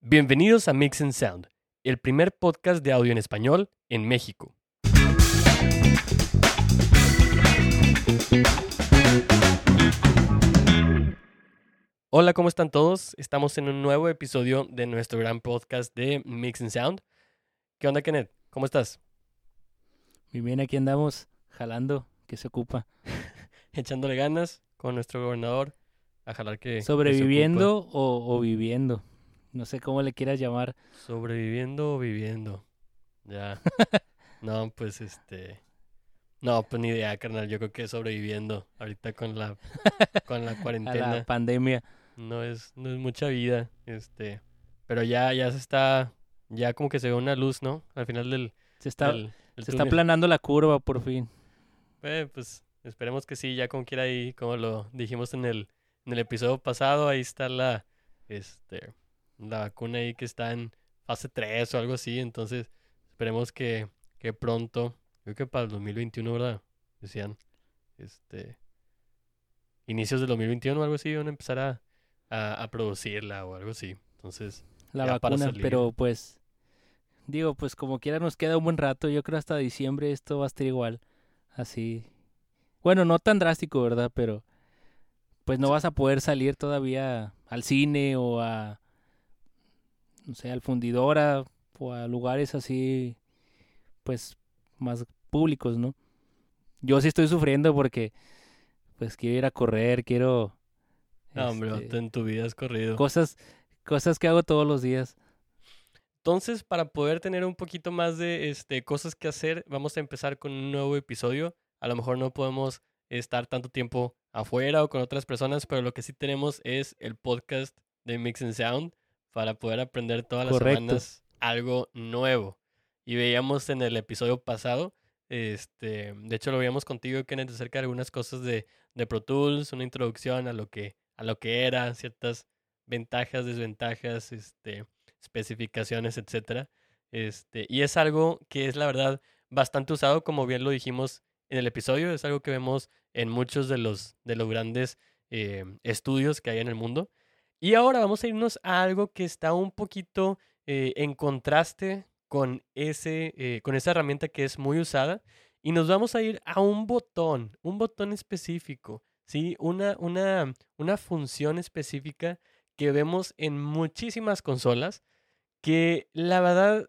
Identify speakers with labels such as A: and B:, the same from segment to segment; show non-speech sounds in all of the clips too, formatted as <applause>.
A: Bienvenidos a Mix and Sound, el primer podcast de audio en español en México. Hola, ¿cómo están todos? Estamos en un nuevo episodio de nuestro gran podcast de Mix and Sound. ¿Qué onda, Kenneth? ¿Cómo estás?
B: Muy bien, aquí andamos jalando, que se ocupa. <laughs>
A: Echándole ganas con nuestro gobernador a jalar que... que se
B: ¿Sobreviviendo
A: ocupa.
B: o, o viviendo? No sé cómo le quieras llamar.
A: Sobreviviendo o viviendo. Ya. <laughs> no, pues este. No, pues ni idea, carnal. Yo creo que sobreviviendo. Ahorita con la, con la <laughs>
B: A
A: cuarentena.
B: la pandemia.
A: No es, no es mucha vida. Este. Pero ya, ya se está. Ya como que se ve una luz, ¿no? Al final del.
B: Se está,
A: del- del
B: se está aplanando la curva por fin.
A: Eh, pues esperemos que sí, ya como quiera ahí, como lo dijimos en el, en el episodio pasado, ahí está la, este, la vacuna ahí que está en fase 3 o algo así, entonces esperemos que, que pronto, creo que para el 2021, ¿verdad? Decían, este, inicios del 2021 o algo así, van a empezar a, a, a producirla o algo así, entonces,
B: La vacuna, pero pues. Digo, pues como quiera nos queda un buen rato. Yo creo hasta diciembre esto va a estar igual. Así. Bueno, no tan drástico, ¿verdad? Pero. Pues no vas a poder salir todavía al cine o a. No sé, al fundidora o a lugares así. Pues más públicos, ¿no? Yo sí estoy sufriendo porque. Pues quiero ir a correr, quiero.
A: no, hombre,
B: este,
A: en tu vida has corrido.
B: cosas, cosas que hago todos los días.
A: Entonces, para poder tener un poquito más de este, cosas que hacer, vamos a empezar con un nuevo episodio. A lo mejor no podemos estar tanto tiempo afuera o con otras personas, pero lo que sí tenemos es el podcast de Mix and Sound para poder aprender todas las
B: Correcto.
A: semanas algo nuevo. Y veíamos en el episodio pasado, este, de hecho lo veíamos contigo, Kenneth, acerca de algunas cosas de, de Pro Tools, una introducción a lo que, a lo que era, ciertas ventajas, desventajas, este, especificaciones, etcétera. Este, y es algo que es la verdad bastante usado, como bien lo dijimos en el episodio, es algo que vemos en muchos de los, de los grandes eh, estudios que hay en el mundo. Y ahora vamos a irnos a algo que está un poquito eh, en contraste con, ese, eh, con esa herramienta que es muy usada. Y nos vamos a ir a un botón, un botón específico, ¿sí? Una, una, una función específica que vemos en muchísimas consolas que la verdad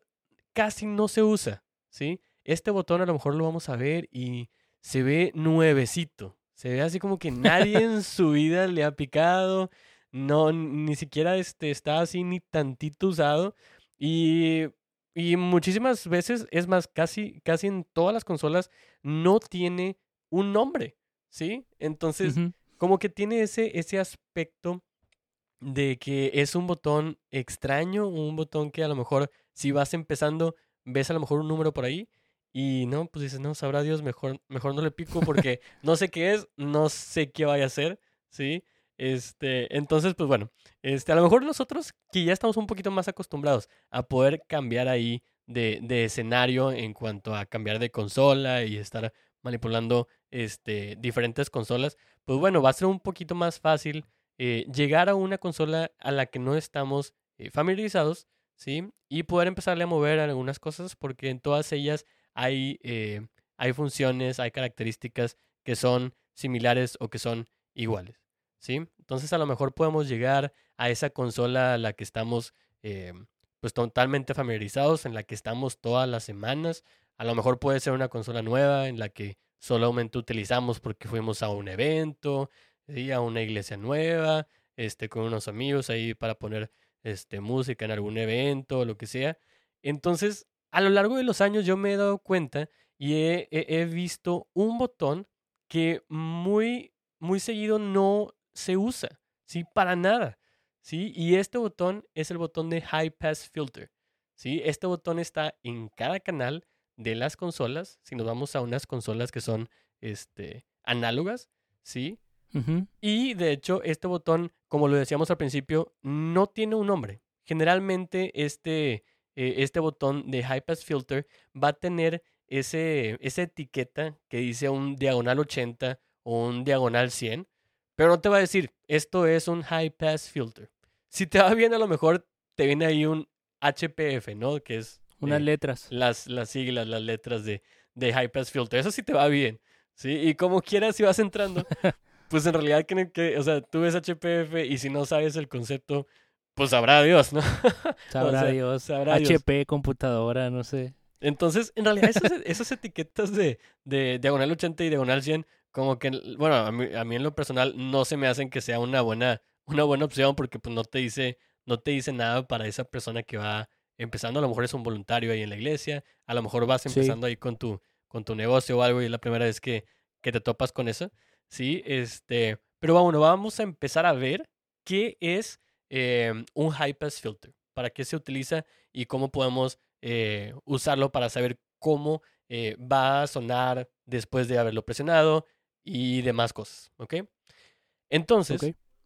A: casi no se usa, ¿sí? Este botón a lo mejor lo vamos a ver y se ve nuevecito. Se ve así como que nadie en su vida le ha picado, no, ni siquiera este, está así ni tantito usado. Y, y muchísimas veces, es más, casi, casi en todas las consolas no tiene un nombre, ¿sí? Entonces, como que tiene ese, ese aspecto de que es un botón extraño, un botón que a lo mejor si vas empezando, ves a lo mejor un número por ahí y no, pues dices, no, sabrá Dios, mejor, mejor no le pico porque <laughs> no sé qué es, no sé qué vaya a ser, ¿sí? Este, entonces, pues bueno, este, a lo mejor nosotros que ya estamos un poquito más acostumbrados a poder cambiar ahí de, de escenario en cuanto a cambiar de consola y estar manipulando este, diferentes consolas, pues bueno, va a ser un poquito más fácil eh, llegar a una consola a la que no estamos eh, familiarizados, ¿sí? Y poder empezarle a mover algunas cosas porque en todas ellas hay, eh, hay funciones, hay características que son similares o que son iguales, ¿sí? Entonces a lo mejor podemos llegar a esa consola a la que estamos eh, pues totalmente familiarizados, en la que estamos todas las semanas. A lo mejor puede ser una consola nueva en la que solamente utilizamos porque fuimos a un evento, ¿sí? a una iglesia nueva, este, con unos amigos ahí para poner este, música en algún evento o lo que sea. Entonces, a lo largo de los años yo me he dado cuenta y he, he- visto un botón que muy, muy seguido no se usa, ¿sí? Para nada, ¿sí? Y este botón es el botón de High Pass Filter, ¿sí? Este botón está en cada canal de las consolas, si nos vamos a unas consolas que son, este, análogas, ¿sí? Y de hecho, este botón, como lo decíamos al principio, no tiene un nombre. Generalmente, este, eh, este botón de High Pass Filter va a tener ese, esa etiqueta que dice un diagonal 80 o un diagonal 100, pero no te va a decir, esto es un High Pass Filter. Si te va bien, a lo mejor te viene ahí un HPF, ¿no? Que es
B: Unas
A: eh,
B: letras.
A: las, las siglas, las letras de, de High Pass Filter. Eso sí te va bien, ¿sí? Y como quieras, si vas entrando, <laughs> pues en realidad, que, que, o sea, tú ves HPF y si no sabes el concepto, pues sabrá Dios, ¿no? <laughs>
B: Sabrá
A: sea,
B: Dios.
A: sabrá Dios.
B: HP, computadora, no sé.
A: Entonces, en realidad, esas, esas etiquetas de, de diagonal 80 y diagonal 100, como que, bueno, a mí, a mí en lo personal no se me hacen que sea una buena, una buena opción porque pues no te dice, no te dice nada para esa persona que va empezando. A lo mejor es un voluntario ahí en la iglesia, a lo mejor vas
B: Sí.
A: empezando ahí con tu, con tu negocio o algo y es la primera vez que, que te topas con eso. Sí, este, pero bueno, vamos a empezar a ver qué es eh, un high pass filter, para qué se utiliza y cómo podemos eh, usarlo para saber cómo eh, va a sonar después de haberlo presionado y demás cosas, ¿ok? Entonces,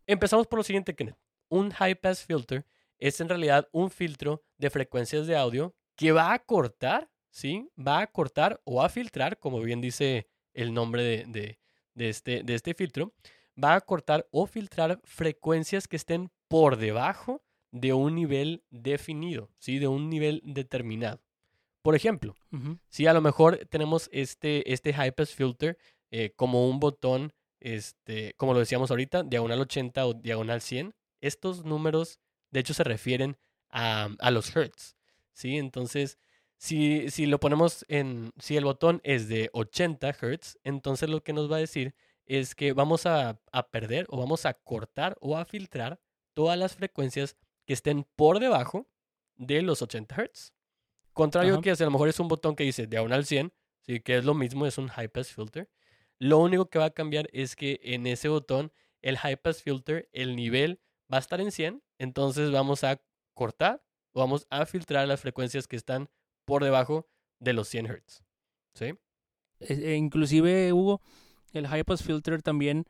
A: empezamos por lo siguiente, Kenneth. Un high pass filter es en realidad un filtro de frecuencias de audio que va a cortar, ¿sí? Va a cortar o a filtrar, como bien dice el nombre de, de- de este, de este filtro, va a cortar o filtrar frecuencias que estén por debajo de un nivel definido, ¿sí? De un nivel determinado. Por ejemplo, si a lo mejor tenemos este, este high pass filter eh, como un botón, este, como lo decíamos ahorita, diagonal 80 o diagonal 100, estos números de hecho se refieren a, a los hertz, ¿sí? Entonces, si, si lo ponemos en, si el botón es de 80 hertz, entonces lo que nos va a decir es que vamos a, a perder o vamos a cortar o a filtrar todas las frecuencias que estén por debajo de los 80 hertz. Contrario
B: Ajá.
A: que a lo mejor es un botón que dice diagonal 100, ¿sí? que es lo mismo, es un high pass filter. Lo único que va a cambiar es que en ese botón, el high pass filter, el nivel va a estar en 100, entonces vamos a cortar o vamos a filtrar las frecuencias que están por debajo de los 100 hertz. ¿Sí?
B: E inclusive, Hugo, el high pass filter también,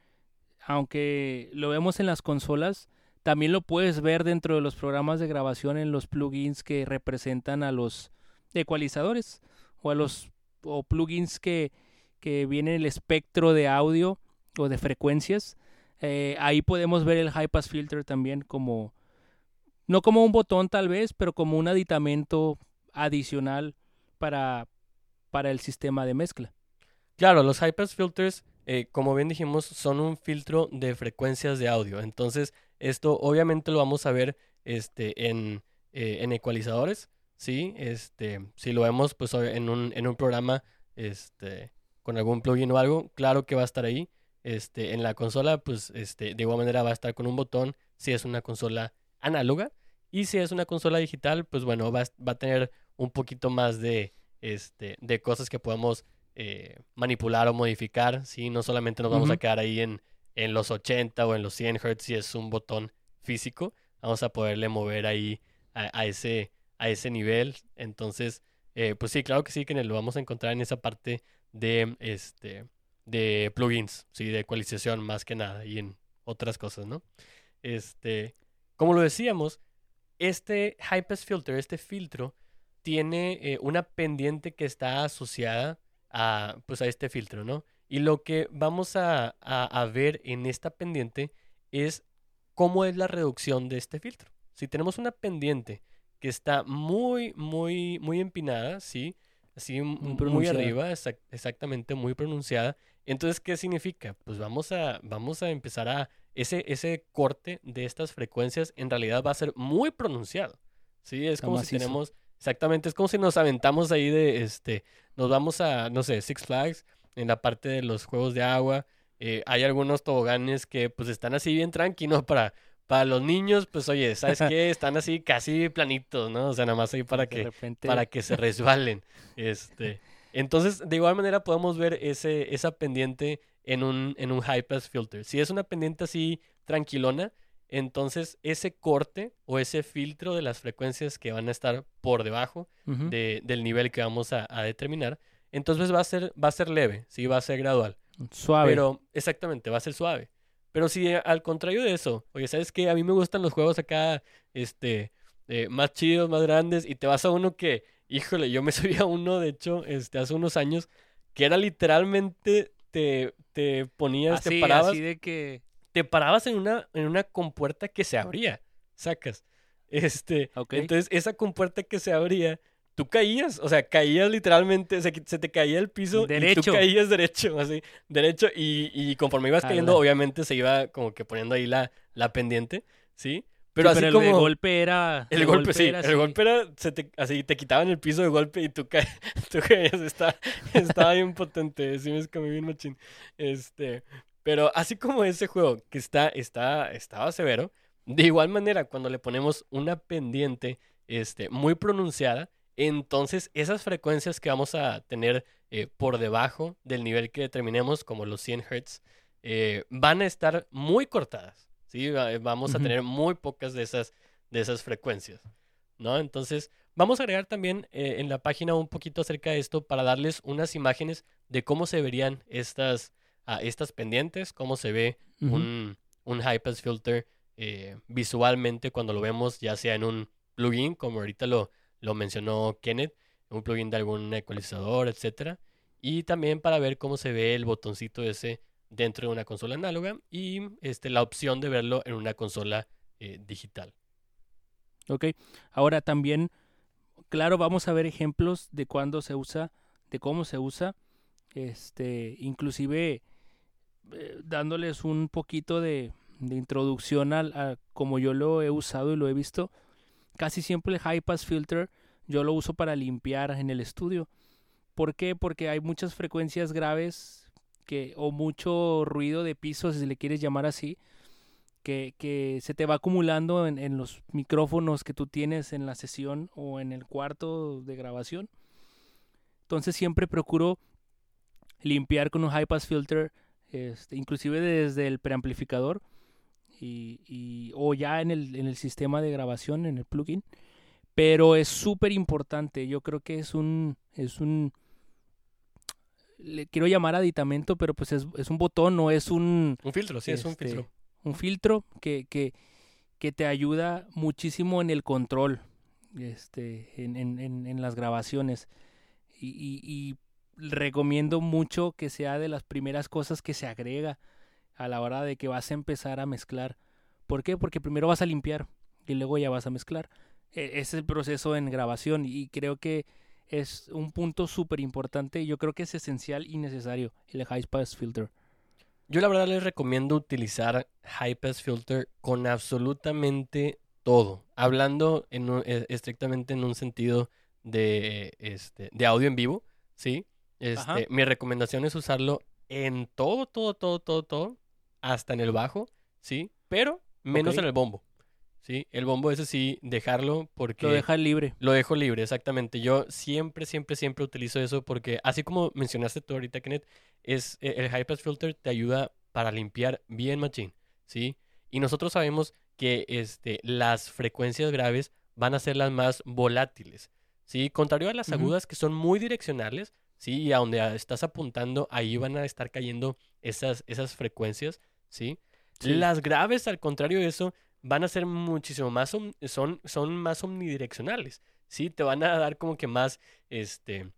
B: aunque lo vemos en las consolas, también lo puedes ver dentro de los programas de grabación en los plugins que representan a los ecualizadores o a los o plugins que, que vienen el espectro de audio o de frecuencias. Eh, ahí podemos ver el high pass filter también como no como un botón tal vez, pero como un aditamento adicional para, para el sistema de mezcla.
A: Claro, los high pass filters, eh, como bien dijimos, son un filtro de frecuencias de audio. Entonces, esto obviamente lo vamos a ver este, en, eh, en ecualizadores, ¿sí? Este, si lo vemos pues en un, en un programa este, con algún plugin o algo, claro que va a estar ahí. Este, en la consola, pues este, de igual manera va a estar con un botón si es una consola análoga. Y si es una consola digital, pues bueno, va, a- va a tener un poquito más de, este, de cosas que podamos eh, manipular o modificar, ¿sí? No solamente nos vamos a quedar ahí en, en los 80 o en los 100 Hz si es un botón físico, vamos a poderle mover ahí a, a ese, a ese nivel. Entonces, eh, pues sí, claro que sí, que lo vamos a encontrar en esa parte de, este, de plugins, ¿sí? De ecualización más que nada y en otras cosas, ¿no? Este, como lo decíamos, este high filter, este filtro, tiene eh, una pendiente que está asociada a, pues, a este filtro, ¿no? Y lo que vamos a, a- a ver en esta pendiente es cómo es la reducción de este filtro. Si tenemos una pendiente que está muy, muy, muy empinada, ¿sí? Así muy, arriba, exac- exactamente, muy pronunciada. Entonces, ¿qué significa? Pues vamos a, vamos a empezar a... Ese, ese corte de estas frecuencias en realidad va a ser muy pronunciado. Sí, es
B: Está
A: como si tenemos... Exactamente, es como si nos aventamos ahí de, este, nos vamos a, no sé, Six Flags, en la parte de los juegos de agua. eh, hay algunos toboganes que pues están así bien tranquilos para, para los niños, pues oye, ¿sabes qué? <laughs> Están así casi planitos, ¿no? O sea, nada más ahí para que,
B: repente
A: para que se resbalen. Este, entonces, de igual manera podemos ver ese, esa pendiente en un, en un high pass filter. Si es una pendiente así tranquilona, entonces ese corte o ese filtro de las frecuencias que van a estar por debajo de- del nivel que vamos a, a determinar, entonces va a ser, va a ser leve, sí, va a ser gradual.
B: suave.
A: Pero, exactamente, va a ser suave. Pero si eh, al contrario de eso, oye, ¿sabes qué? A mí me gustan los juegos acá, este, eh, más chidos, más grandes, y te vas a uno que, híjole, yo me <laughs> subí a uno, de hecho, este, hace unos años, que era literalmente, te, te ponías, te
B: así,
A: parabas,
B: así de que
A: te parabas en una, en una compuerta que se abría, sacas. <laughs> Este,
B: Ok.
A: entonces esa compuerta que se abría, tú caías, o sea, caías literalmente, se, se te caía el piso y
B: Derecho.
A: tú caías derecho, así, derecho y, y conforme ibas cayendo,
B: Ala.
A: obviamente se iba como que poniendo ahí la, la pendiente, ¿sí? Pero
B: Sí,
A: así
B: el
A: como...
B: de golpe era.
A: El golpe, sí,
B: era
A: el
B: así.
A: golpe era, se te, así, te quitaban el piso de golpe y tú, ca- <laughs> tú caías, está, estaba bien potente, sí me escamé bien machín, este, pero así como ese juego, que está, está, estaba severo, de igual manera, cuando le ponemos una pendiente, este, muy pronunciada, entonces esas frecuencias que vamos a tener eh, por debajo del nivel que determinemos, como los 100 Hz, eh, van a estar muy cortadas, ¿sí? Va- Vamos a tener muy pocas de esas, de esas frecuencias, ¿no? Entonces, vamos a agregar también eh, en la página un poquito acerca de esto para darles unas imágenes de cómo se verían estas, ah, estas pendientes, cómo se ve un, un high pass filter eh, visualmente cuando lo vemos, ya sea en un plugin, como ahorita lo, lo mencionó Kenneth, un plugin de algún ecualizador, etcétera, y también para ver cómo se ve el botoncito ese dentro de una consola análoga y este, la opción de verlo en una consola eh, digital.
B: Ok. Ahora también, claro, vamos a ver ejemplos de cuándo se usa, de cómo se usa, este, inclusive eh, dándoles un poquito de, introducción al, a como yo lo he usado y lo he visto. Casi siempre el high pass filter yo lo uso para limpiar en el estudio. ¿Por qué? Porque hay muchas frecuencias graves que o mucho ruido de piso, si le quieres llamar así, que, que se te va acumulando en, en los micrófonos que tú tienes en la sesión o en el cuarto de grabación. Entonces siempre procuro limpiar con un high pass filter, este, inclusive desde el preamplificador y, y- o ya en el, en el sistema de grabación, en el plugin. Pero es súper importante. Yo creo que es un, es un, le quiero llamar aditamento, pero pues es, es un botón, no es un,
A: Un filtro, sí, es un
B: Este,
A: filtro.
B: un filtro que, que, que te ayuda muchísimo en el control, este, en, en, en, en las grabaciones. Y, y, y recomiendo mucho que sea de las primeras cosas que se agrega a la hora de que vas a empezar a mezclar. ¿Por qué? Porque primero vas a limpiar y luego ya vas a mezclar. E- Ese es el proceso en grabación y creo que es un punto súper importante y yo creo que es esencial y necesario el high pass filter.
A: Yo la verdad les recomiendo utilizar High Pass Filter con absolutamente todo. Hablando en un- eh, estrictamente en un sentido de, este, de audio en vivo, ¿sí? Este, mi recomendación es usarlo en todo, todo, todo, todo, todo, hasta en el bajo, ¿sí? Pero menos en el bombo, ¿sí? El bombo ese sí, dejarlo porque...
B: Lo dejas libre.
A: Lo dejo libre, exactamente. Yo siempre, siempre, siempre utilizo eso porque, así como mencionaste tú ahorita, Kenneth, es, eh, el High Pass Filter te ayuda para limpiar bien machine, ¿sí? Y nosotros sabemos que este, las frecuencias graves van a ser las más volátiles, ¿sí? Contrario a las agudas que son muy direccionales, ¿sí? Y a donde estás apuntando, ahí van a estar cayendo esas, esas frecuencias, ¿sí?
B: Sí.
A: Las graves, al contrario de eso, van a ser muchísimo más, son, son más omnidireccionales, ¿sí? Te van a dar como que más, este,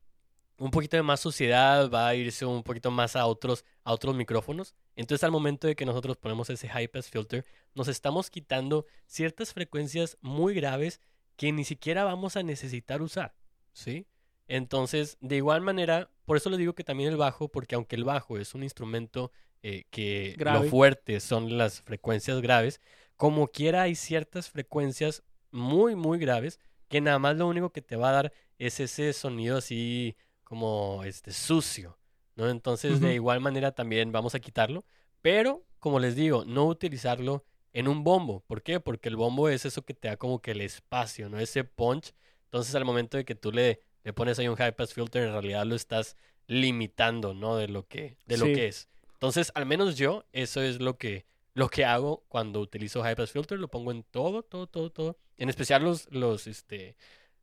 A: un poquito de más suciedad, va a irse un poquito más a otros, a otros micrófonos. Entonces, al momento de que nosotros ponemos ese high pass filter, nos estamos quitando ciertas frecuencias muy graves que ni siquiera vamos a necesitar usar, ¿sí? Entonces, de igual manera, por eso les digo que también el bajo, porque aunque el bajo es un instrumento eh, que
B: Grave.
A: lo fuerte son las frecuencias graves, como quiera hay ciertas frecuencias muy, muy graves que nada más lo único que te va a dar es ese sonido así como este sucio, ¿no? Entonces, de igual manera también vamos a quitarlo, pero como les digo, no utilizarlo en un bombo. ¿Por qué? Porque el bombo es eso que te da como que el espacio, ¿no? Ese punch. Entonces, al momento de que tú le, le pones ahí un high pass filter, en realidad lo estás limitando, ¿no? De lo que, de lo
B: Sí.
A: que es. Entonces, al menos yo, eso es lo que, lo que hago cuando utilizo high pass filter, lo pongo en todo, todo, todo, todo. En especial los, los, este,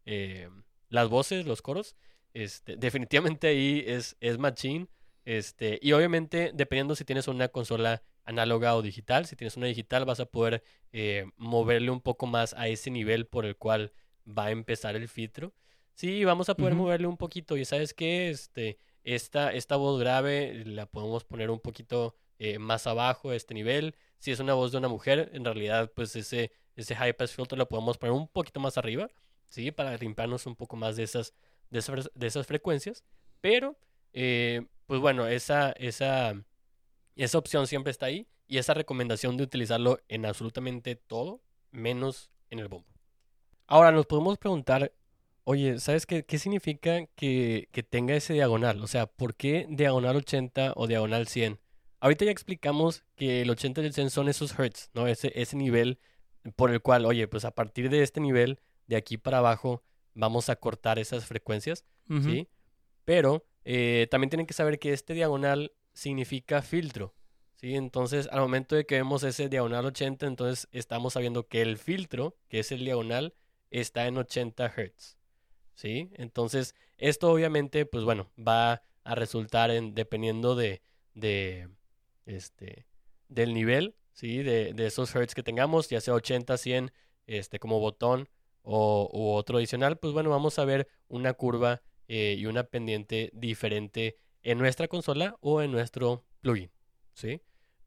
A: eh, las voces, los coros. Este, <laughs> definitivamente ahí es, es machine. Este, y obviamente, dependiendo si tienes una consola análoga o digital, si tienes una digital, vas a poder eh, moverle un poco más a ese nivel por el cual va a empezar el filtro. Sí, vamos a poder moverle un poquito. Y sabes qué, este, esta, esta voz grave la podemos poner un poquito eh, más abajo de este nivel. Si es una voz de una mujer, en realidad, pues ese, ese high pass filter lo podemos poner un poquito más arriba, ¿sí? Para limpiarnos un poco más de esas, de esas, de esas frecuencias. Pero, eh, pues bueno, esa, esa, esa opción siempre está ahí y esa recomendación de utilizarlo en absolutamente todo, menos en el bombo. Ahora nos podemos preguntar, oye, ¿sabes qué, qué significa que, que tenga ese diagonal? O sea, ¿por qué diagonal 80 o diagonal 100? Ahorita ya explicamos que el 80 y el 100 son esos hertz, ¿no? Ese, ese nivel por el cual, oye, pues a partir de este nivel, de aquí para abajo, vamos a cortar esas frecuencias. ¿sí? Pero eh, también tienen que saber que este diagonal significa filtro, ¿sí? Entonces, al momento de que vemos ese diagonal 80, entonces estamos sabiendo que el filtro, que es el diagonal, está en 80 Hz, ¿sí? Entonces, esto obviamente, pues bueno, va a resultar en, dependiendo de, de, este, del nivel, ¿sí? De, de esos Hz que tengamos, ya sea 80, 100, este, como botón o u otro adicional, pues bueno, vamos a ver una curva eh, y una pendiente diferente en nuestra consola o en nuestro plugin, ¿sí?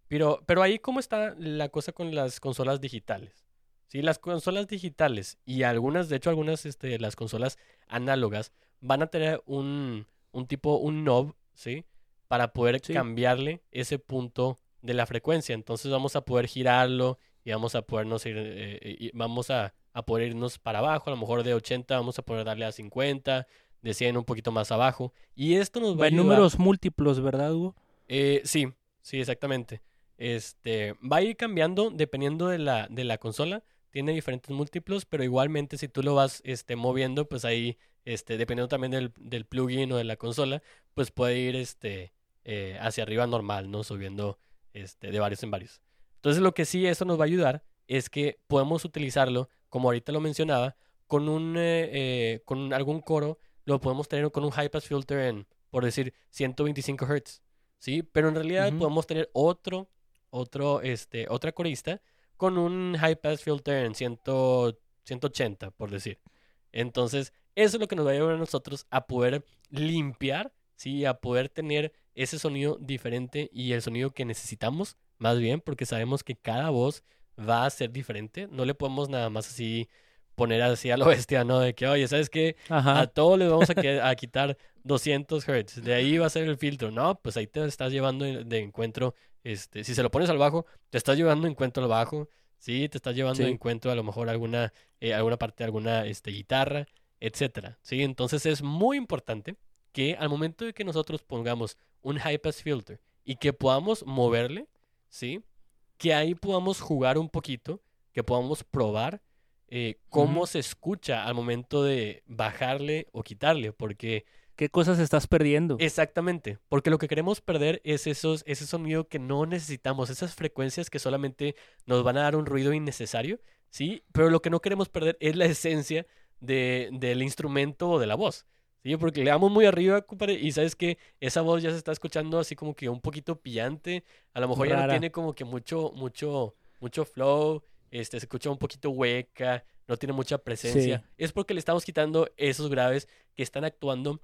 A: Pero, pero ahí, ¿cómo está la cosa con las consolas digitales? Sí, las consolas digitales y algunas, de hecho, algunas, este, las consolas análogas van a tener un, un tipo, un knob, ¿sí? Para poder
B: Sí.
A: cambiarle ese punto de la frecuencia. Entonces vamos a poder girarlo y vamos a podernos ir, eh, eh, y vamos a, a poder irnos para abajo. A lo mejor de 80 vamos a poder darle a 50, de 100 un poquito más abajo. Y esto nos va a ayudar.
B: números múltiplos, ¿verdad, Hugo?
A: Eh, sí, sí, exactamente. Este, va a ir cambiando dependiendo de la, de la consola. Tiene diferentes múltiplos, pero igualmente si tú lo vas este, moviendo, pues ahí, este, dependiendo también del, del plugin o de la consola, pues puede ir este, eh, hacia arriba normal, ¿no? Subiendo este, de varios en varios. Entonces lo que sí eso nos va a ayudar es que podemos utilizarlo, como ahorita lo mencionaba, con un, eh, eh, con algún coro, lo podemos tener con un high pass filter en, por decir, 125 Hz. ¿sí? Pero en realidad podemos tener otro, otro, este, otra corista con un high pass filter en 100 180, por decir. Entonces, eso es lo que nos va a llevar a nosotros a poder limpiar, ¿sí? A poder tener ese sonido diferente y el sonido que necesitamos, más bien, porque sabemos que cada voz va a ser diferente. No le podemos nada más así poner así a lo <laughs> bestia, ¿no? De que, oye, ¿sabes qué? A todos les vamos a quitar 200 Hz. De ahí va a ser el filtro. No, pues ahí te estás llevando de de encuentro. Este, si se lo pones al bajo, te estás llevando de encuentro al bajo. Sí, te estás llevando de
B: Sí.
A: encuentro a lo mejor alguna, eh, alguna parte de alguna este, guitarra, etcétera. Sí, entonces es muy importante que al momento de que nosotros pongamos un high pass filter y que podamos moverle, sí, que ahí podamos jugar un poquito, que podamos probar eh, cómo se escucha al momento de bajarle o quitarle, porque
B: ¿Qué cosas estás perdiendo?
A: exactamente, porque lo que queremos perder es esos, ese sonido que no necesitamos, esas frecuencias que solamente nos van a dar un ruido innecesario, ¿sí? Pero lo que no queremos perder es la esencia de, del instrumento o de la voz. Sí, porque le damos muy arriba, compadre, y sabes que esa voz ya se está escuchando así como que un poquito pillante, a lo mejor ya no tiene como que mucho, mucho, mucho flow, este, se escucha un poquito hueca, no tiene mucha presencia.
B: Sí.
A: Es porque le estamos quitando esos graves que están actuando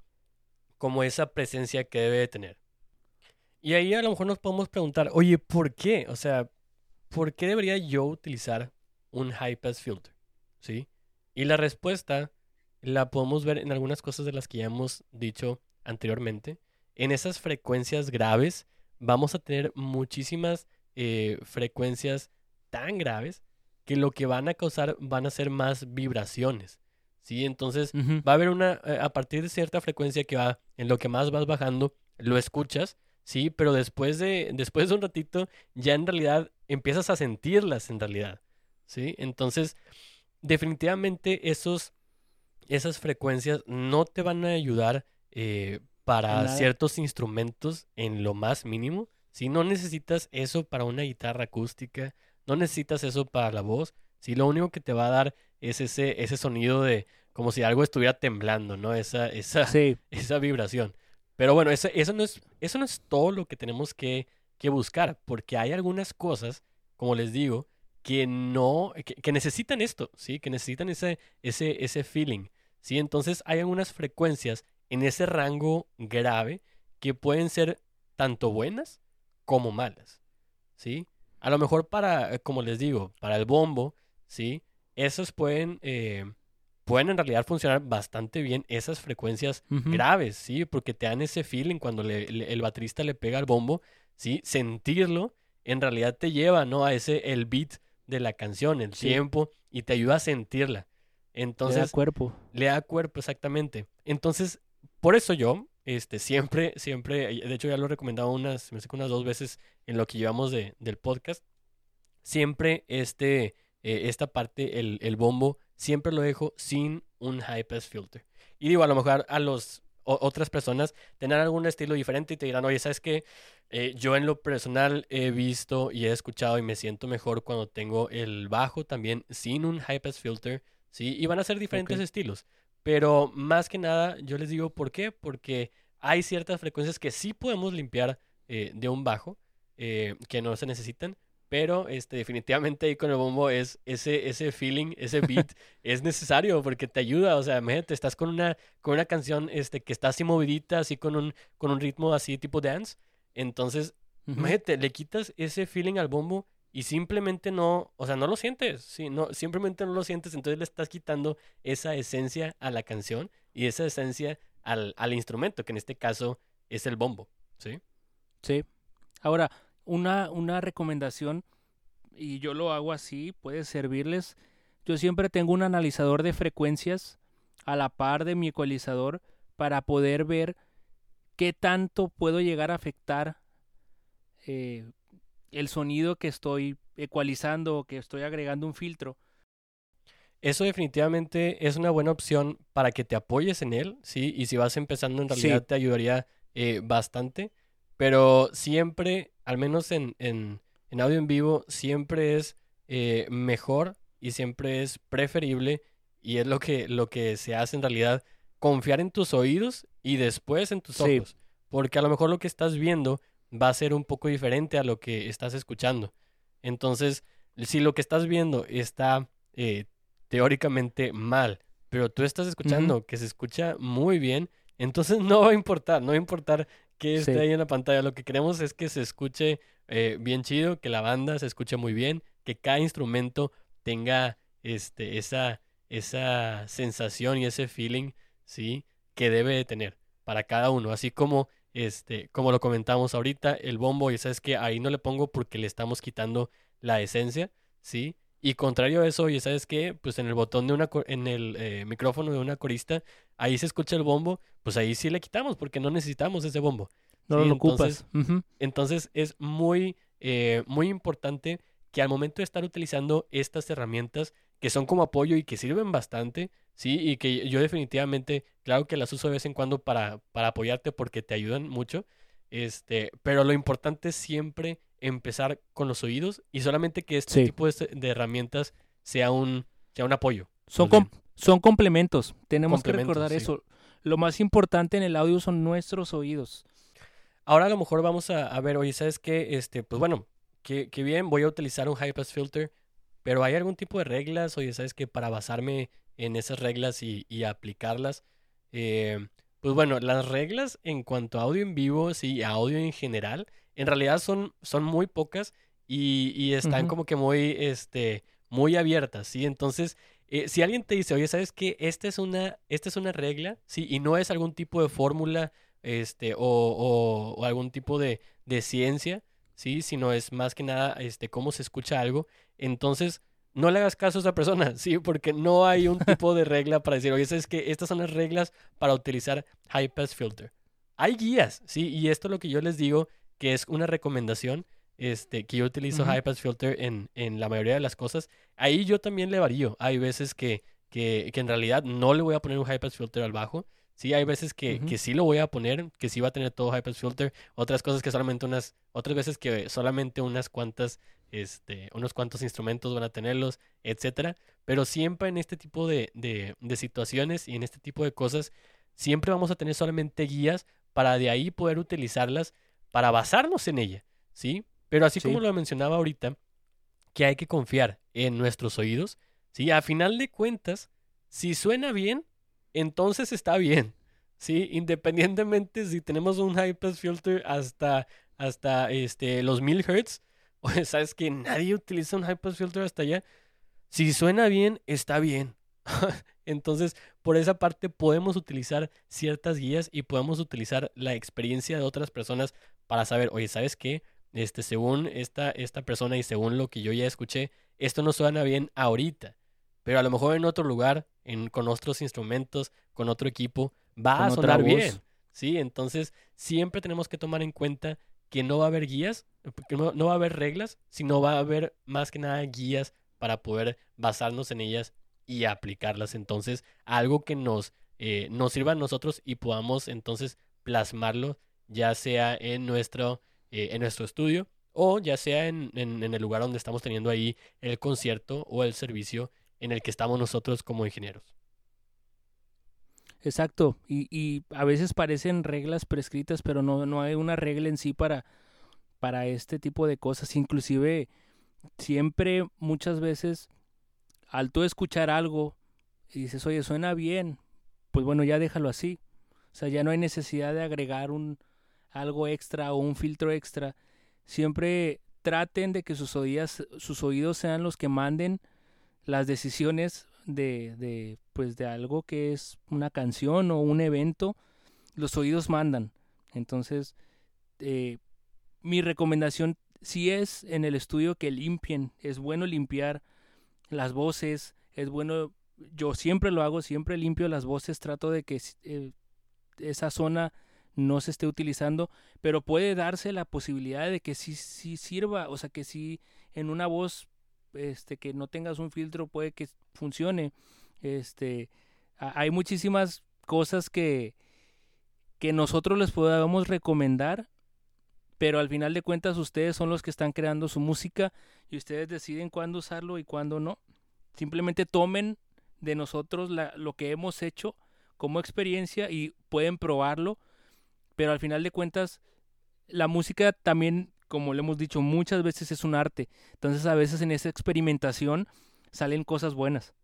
A: como esa presencia que debe de tener. Y ahí a lo mejor nos podemos preguntar, oye, ¿por qué? O sea, ¿por qué debería yo utilizar un high pass filter? ¿Sí? Y la respuesta la podemos ver en algunas cosas de las que ya hemos dicho anteriormente. En esas frecuencias graves vamos a tener muchísimas eh, frecuencias tan graves que lo que van a causar van a ser más vibraciones. ¿Sí? Entonces va a haber una, eh, a partir de cierta frecuencia que va, en lo que más vas bajando, lo escuchas, sí, pero después de, después de un ratito, ya en realidad empiezas a sentirlas en realidad, sí. Entonces, definitivamente esos, esas frecuencias no te van a ayudar eh, para
B: nada.
A: ciertos instrumentos en lo más mínimo, si no necesitas eso para una guitarra acústica, no necesitas eso para la voz, si lo único que te va a dar es ese, ese sonido de como si algo estuviera temblando, ¿no? Esa, esa,
B: Sí, <laughs>
A: esa vibración. Pero bueno, eso, eso, no es, eso no es todo lo que tenemos que, que buscar, porque hay algunas cosas, como les digo, que no, que, que necesitan esto, ¿sí? Que necesitan ese, ese, ese feeling, ¿sí? Entonces hay algunas frecuencias en ese rango grave que pueden ser tanto buenas como malas, ¿sí? A lo mejor para, como les digo, para el bombo, ¿sí? Esos pueden, eh, pueden en realidad funcionar bastante bien, esas frecuencias graves, ¿sí? Porque te dan ese feeling cuando le- le- el baterista le pega al bombo, ¿sí? Sentirlo en realidad te lleva, ¿no? A ese, el beat de la canción, el
B: Sí.
A: tiempo, y te ayuda a sentirla.
B: Le da
A: Entonces,
B: cuerpo.
A: le da cuerpo, exactamente. Entonces, por eso yo, este, siempre, siempre, de hecho ya lo he recomendado unas, me sé que unas dos veces en lo que llevamos de, del podcast, siempre este, eh, esta parte, el, el bombo, siempre lo dejo sin un high pass filter. Y digo, a lo mejor a los o- otras personas tendrán algún estilo diferente y te dirán, oye, ¿sabes qué? Eh, yo en lo personal he visto y he escuchado y me siento mejor cuando tengo el bajo también sin un high pass filter, ¿sí? Y van a ser diferentes
B: Ok.
A: estilos. Pero más que nada, yo les digo, ¿por qué? Porque hay ciertas frecuencias que sí podemos limpiar eh, de un bajo, eh, que no se necesitan, pero este, definitivamente ahí con el bombo es ese, ese feeling, ese beat <laughs> es necesario porque te ayuda, o sea, imagínate, estás con una, con una canción este, que está así movidita, así con un, con un ritmo así tipo dance, entonces, imagínate, le quitas ese feeling al bombo y simplemente no, o sea, no lo sientes, sí, no, simplemente no lo sientes, entonces le estás quitando esa esencia a la canción y esa esencia al, al instrumento, que en este caso es el bombo, ¿sí?
B: Sí. Ahora, una, una recomendación, y yo lo hago así, puede servirles. Yo siempre tengo un analizador de frecuencias a la par de mi ecualizador para poder ver qué tanto puedo llegar a afectar eh, el sonido que estoy ecualizando o que estoy agregando un filtro.
A: Eso definitivamente es una buena opción para que te apoyes en él, ¿sí? Y si vas empezando, en realidad
B: Sí.
A: te ayudaría eh, bastante. Pero siempre, al menos en, en, en audio en vivo, siempre es eh, mejor y siempre es preferible, y es lo que, lo que se hace en realidad, confiar en tus oídos y después en tus
B: Sí.
A: ojos. Porque a lo mejor lo que estás viendo va a ser un poco diferente a lo que estás escuchando. Entonces, si lo que estás viendo está eh, teóricamente mal, pero tú estás escuchando que se escucha muy bien, entonces <laughs> no va a importar, no va a importar que esté
B: Sí.
A: ahí en la pantalla. Lo que queremos es que se escuche eh, bien chido, que la banda se escuche muy bien, que cada instrumento tenga este, esa, esa sensación y ese feeling, ¿sí? Que debe de tener para cada uno. Así como, este, como lo comentamos ahorita, el bombo, y sabes que ahí no le pongo porque le estamos quitando la esencia, ¿sí? Y contrario a eso, y sabes que, pues en el botón de una, en el eh, micrófono de una corista, ahí se escucha el bombo, pues ahí sí le quitamos porque no necesitamos ese bombo.
B: No
A: Sí,
B: lo
A: entonces-
B: ocupas.
A: Entonces es muy, eh, muy importante que al momento de estar utilizando estas herramientas que son como apoyo y que sirven bastante, ¿sí? Y que yo definitivamente, claro que las uso de vez en cuando para, para apoyarte porque te ayudan mucho, este, pero lo importante es siempre empezar con los oídos y solamente que este
B: Sí.
A: tipo de, de herramientas sea un, sea un apoyo.
B: Son, com- son complementos. Tenemos que recordar
A: sí.
B: eso. Lo más importante en el audio son nuestros oídos.
A: Ahora a lo mejor vamos a, a ver, oye, ¿sabes qué? Este, pues bueno, que, que bien, voy a utilizar un high pass filter, pero ¿hay algún tipo de reglas? Oye, ¿sabes qué? Para basarme en esas reglas y, y aplicarlas. Eh, pues bueno, las reglas en cuanto a audio en vivo, sí, a audio en general, en realidad son, son muy pocas y, y están como que muy, este, muy abiertas, ¿sí? Entonces, eh, si alguien te dice, oye, ¿sabes qué? Esta es una, esta es una regla, ¿sí? Y no es algún tipo de fórmula, este, o, o- o algún tipo de, de ciencia, ¿sí? Sino es más que nada, este, cómo se escucha algo. Entonces, no le hagas caso a esa persona, <laughs> ¿sí? Porque no hay un <laughs> tipo de regla para decir, oye, ¿sabes qué? Estas son las reglas para utilizar High Pass Filter. Hay guías, ¿sí? Y esto es lo que yo les digo, que es una recomendación, este, que yo utilizo. High Pass Filter en, en la mayoría de las cosas. Ahí yo también le varío. Hay veces que, que, que en realidad no le voy a poner un High Pass Filter al bajo. Sí, hay veces que,
B: Ujú.
A: que sí lo voy a poner, que sí va a tener todo Pass Filter. Otras cosas que solamente unas, otras veces que solamente unas cuantas, este, unos cuantos instrumentos van a tenerlos, etcétera. Pero siempre en este tipo de, de, de situaciones y en este tipo de cosas, siempre vamos a tener solamente guías para de ahí poder utilizarlas para basarnos en ella, ¿sí? Pero así
B: Sí.
A: como lo mencionaba ahorita, que hay que confiar en nuestros oídos, ¿sí? A final de cuentas, si suena bien, entonces está bien, <laughs> ¿sí? Independientemente si tenemos un high pass filter hasta, hasta este, los 1000 Hz, o sabes que nadie utiliza un high pass filter hasta allá, Si suena bien, está bien. <laughs> Entonces, por esa parte podemos utilizar ciertas guías y podemos utilizar la experiencia de otras personas para saber, oye, ¿sabes qué? Este, según esta, esta persona y según lo que yo ya escuché, esto no suena bien ahorita. Pero a lo mejor en otro lugar, en, con otros instrumentos, con otro equipo, va a sonar bien. Sí, entonces siempre tenemos que tomar en cuenta que no va a haber guías, que no, no va a haber reglas, sino va a haber más que nada guías para poder basarnos en ellas y aplicarlas. Entonces, algo que nos, eh, nos sirva a nosotros y podamos entonces plasmarlo, ya sea en nuestro, eh, en nuestro estudio o ya sea en, en, el lugar donde estamos teniendo ahí el concierto o el servicio en el que estamos nosotros como ingenieros.
B: Exacto, y, y a veces parecen reglas prescritas, pero no, no hay una regla en sí para, para este tipo de cosas. Inclusive, siempre, muchas veces, al tú escuchar algo y dices, oye, suena bien, pues bueno, ya déjalo así. O sea, ya no hay necesidad de agregar un algo extra o un filtro extra. Siempre traten de que sus oídos, sus oídos sean los que manden las decisiones de, de, pues de algo que es una canción o un evento. Los oídos mandan. Entonces, eh, mi recomendación si es en el estudio que limpien. Es bueno limpiar las voces, es bueno, yo siempre lo hago, siempre limpio las voces, trato de que eh, esa zona no se esté utilizando, pero puede darse la posibilidad de que sí, sí sirva, o sea, que si en una voz este, que no tengas un filtro puede que funcione. Este, hay muchísimas cosas que, que nosotros les podamos recomendar, pero al final de cuentas ustedes son los que están creando su música y ustedes deciden cuándo usarlo y cuándo no. Simplemente tomen de nosotros lo que hemos hecho como experiencia y pueden probarlo, pero al final de cuentas la música también, como le hemos dicho muchas veces, es un arte. Entonces a veces en esa experimentación salen cosas buenas.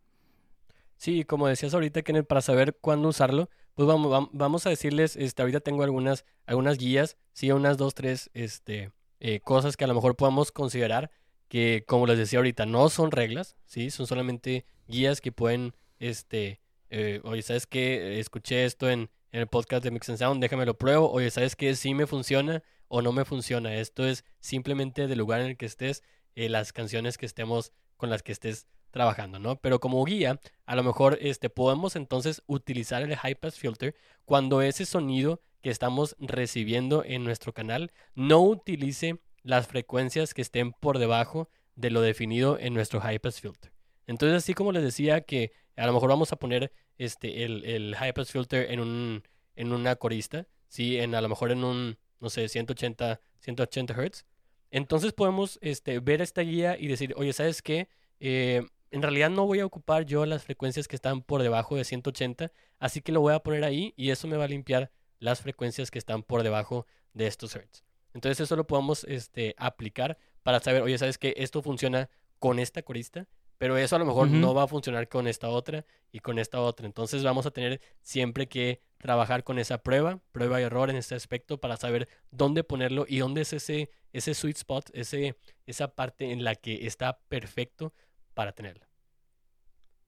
A: Sí, como decías ahorita, Kenneth, para saber cuándo usarlo, pues vamos, vamos a decirles, este, ahorita tengo algunas, algunas guías, sí, unas dos, tres, este, eh, cosas que a lo mejor podamos considerar que, como les decía ahorita, no son reglas, sí, son solamente guías que pueden, este, eh, oye, ¿sabes qué? Escuché esto en, en, el podcast de Mix and Sound, déjame lo pruebo, oye, ¿sabes qué? Sí me funciona o no me funciona. Esto es simplemente del lugar en el que estés, eh, las canciones que estemos, con las que estés trabajando, ¿no? Pero como guía, a lo mejor este, podemos entonces utilizar el high pass filter cuando ese sonido que estamos recibiendo en nuestro canal no utilice las frecuencias que estén por debajo de lo definido en nuestro high pass filter. Entonces, así como les decía que a lo mejor vamos a poner este, el, el high pass filter en, un, en una corista, ¿sí? En, a lo mejor en un, no sé, 180, 180 Hz. Entonces podemos este, ver esta guía y decir, oye, ¿sabes qué? Eh, en realidad no voy a ocupar yo las frecuencias que están por debajo de 180, así que lo voy a poner ahí y eso me va a limpiar las frecuencias que están por debajo de estos hertz. Entonces eso lo podemos este, aplicar para saber, oye, ¿sabes que Esto funciona con esta corista, pero eso a lo mejor no va a funcionar con esta otra y con esta otra. Entonces vamos a tener siempre que trabajar con esa prueba, prueba y error en este aspecto para saber dónde ponerlo y dónde es ese, ese sweet spot, ese, esa parte en la que está perfecto para tenerla.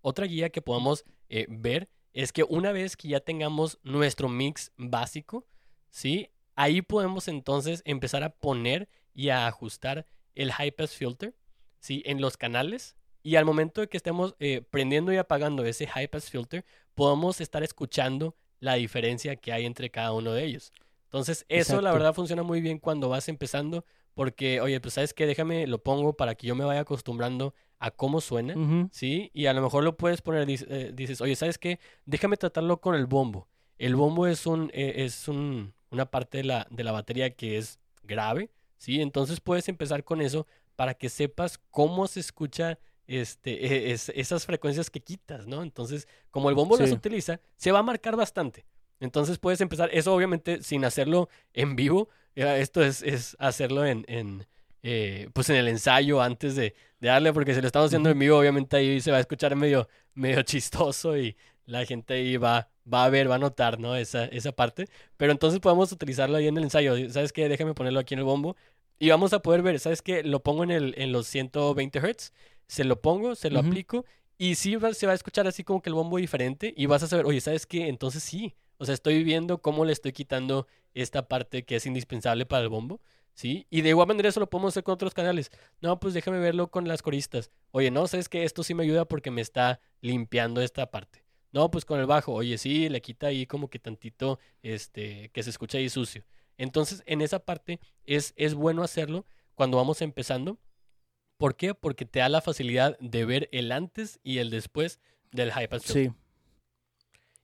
A: Otra guía que podemos eh, ver es que una vez que ya tengamos nuestro mix básico, ¿sí? Ahí podemos entonces empezar a poner y a ajustar el high pass filter, ¿sí? En los canales. Y al momento de que estemos eh, prendiendo y apagando ese high pass filter, podemos estar escuchando la diferencia que hay entre cada uno de ellos. Entonces, eso la verdad funciona muy bien cuando vas empezando, porque, oye, pues sabes que déjame, lo pongo para que yo me vaya acostumbrando a cómo suena, ¿sí? Y a lo mejor lo puedes poner, eh, dices, oye, ¿sabes qué? Déjame tratarlo con el bombo. El bombo es, un, eh, es un, una parte de la, de la batería que es grave, ¿sí? Entonces puedes empezar con eso para que sepas cómo se escucha este, esas frecuencias que quitas, ¿no? Entonces, como el bombo las utiliza, se va a marcar bastante. Entonces puedes empezar, eso obviamente sin hacerlo en vivo, esto es, es hacerlo en, en eh, pues en el ensayo antes de, darle, porque si lo estamos haciendo en vivo, obviamente ahí se va a escuchar medio, medio <laughs> chistoso y la gente ahí va, va a ver, va a notar, ¿no? Esa, esa parte. Pero entonces podemos utilizarlo ahí en el ensayo. ¿Sabes qué? Déjame ponerlo aquí en el bombo. Y vamos a poder ver, ¿sabes qué? Lo pongo en, el, en los 120 Hz, se lo pongo, se lo aplico y sí va- se va a escuchar así como que el bombo diferente y vas a saber, oye, ¿sabes qué? Entonces sí. O sea, estoy viendo cómo le estoy quitando esta parte que es indispensable para el bombo, ¿sí? Y de igual manera eso lo podemos hacer con otros canales. No, pues déjame verlo con las coristas. Oye, no, ¿sabes qué? Esto sí me ayuda porque me está limpiando esta parte. No, pues con el bajo. Oye, sí, le quita ahí como que tantito, este, que se escucha ahí sucio. Entonces, en esa parte es, es bueno hacerlo cuando vamos empezando. ¿Por qué? Porque te da la facilidad de ver el antes y el después del filter.
B: Sí.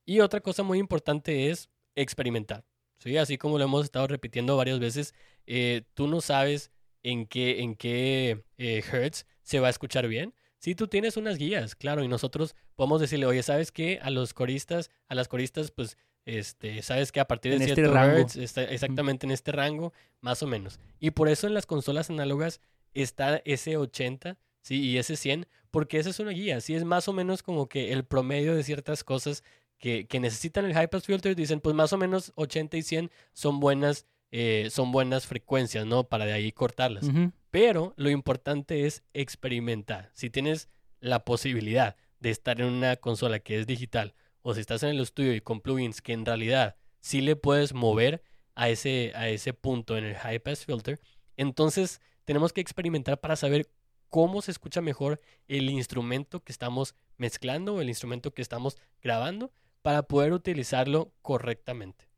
A: Y otra cosa muy importante es experimentar. ¿sí? Así como lo hemos estado repitiendo varias veces, eh, tú no sabes en qué, en qué eh, hertz se va a escuchar bien. Si tú tienes unas guías, claro, y nosotros podemos decirle, oye, ¿sabes qué? A los coristas, a las coristas, pues, este, sabes que a partir de
B: En este
A: cierto
B: rango.
A: hertz, está exactamente en este rango, más o menos. Y por eso en las consolas análogas está ese 80, sí, y ese 100, porque esa es una guía, sí, es más o menos como que el promedio de ciertas cosas que, que necesitan el high pass filter, dicen, pues más o menos 80 y 100 son buenas, eh, son buenas frecuencias, ¿no? Para de ahí cortarlas. Pero lo importante es experimentar. Si tienes la posibilidad de estar en una consola que es digital, o si estás en el estudio y con plugins que en realidad sí le puedes mover a ese, a ese punto en el high pass filter, entonces tenemos que experimentar para saber cómo se escucha mejor el instrumento que estamos mezclando o el instrumento que estamos grabando para poder utilizarlo correctamente.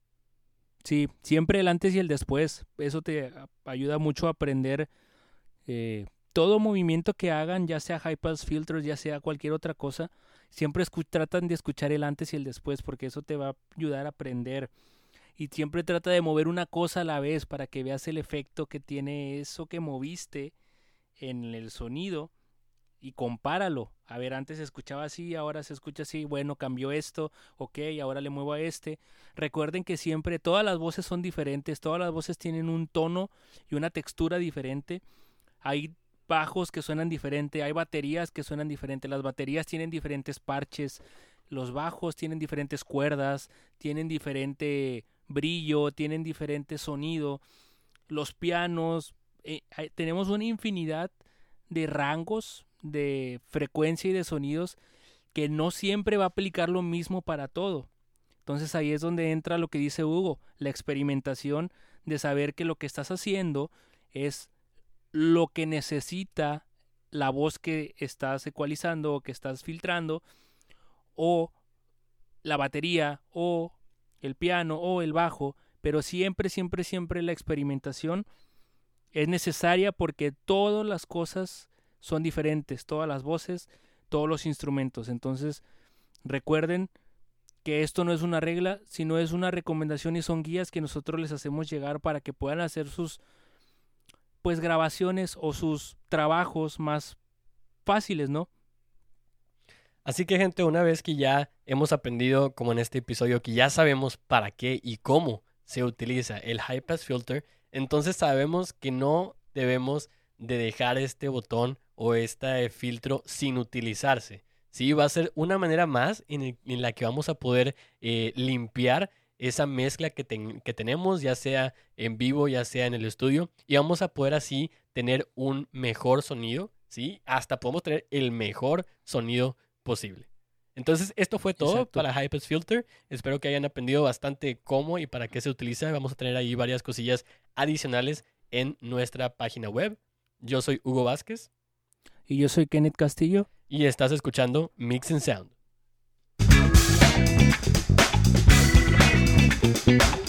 B: Sí, siempre el antes y el después. Eso te ayuda mucho a aprender eh, todo movimiento que hagan, ya sea high pass filters, ya sea cualquier otra cosa. Siempre tratan de escuchar el antes y el después porque eso te va a ayudar a aprender. Y siempre trata de mover una cosa a la vez para que veas el efecto que tiene eso que moviste en el sonido y compáralo. A ver, antes se escuchaba así, ahora se escucha así, bueno, cambió esto, ok, ahora le muevo a este. Recuerden que siempre todas las voces son diferentes, todas las voces tienen un tono y una textura diferente. Hay bajos que suenan diferente, hay baterías que suenan diferente, las baterías tienen diferentes parches, los bajos tienen diferentes cuerdas, tienen diferente brillo, tienen diferente sonido, los pianos, eh, tenemos una infinidad de rangos de frecuencia y de sonidos que no siempre va a aplicar lo mismo para todo. Entonces ahí es donde entra lo que dice Hugo, la experimentación de saber que lo que estás haciendo es lo que necesita la voz que estás ecualizando o que estás filtrando o la batería o el piano o el bajo, pero siempre, siempre, siempre la experimentación es necesaria porque todas las cosas son diferentes, todas las voces, todos los instrumentos. Entonces, recuerden que esto no es una regla, sino es una recomendación y son guías que nosotros les hacemos llegar para que puedan hacer sus pues grabaciones o sus trabajos más fáciles, ¿no?
A: Así que gente, una vez que ya hemos aprendido, como en este episodio, que ya sabemos para qué y cómo se utiliza el High Pass Filter, entonces sabemos que no debemos de dejar este botón o este filtro sin utilizarse. Sí, va a ser una manera más en, la que vamos a poder eh, limpiar esa mezcla que, que tenemos, ya sea en vivo, ya sea en el estudio, y vamos a poder así tener un mejor sonido, ¿sí? Hasta podemos tener el mejor sonido posible. Entonces, esto fue todo para HyperS Filter. Espero que hayan aprendido bastante cómo y para qué se utiliza. Vamos a tener ahí varias cosillas adicionales en nuestra página web. Yo soy Hugo Vázquez.
B: Y yo soy Kenneth Castillo.
A: Y estás escuchando Mix and Sound. Thank you.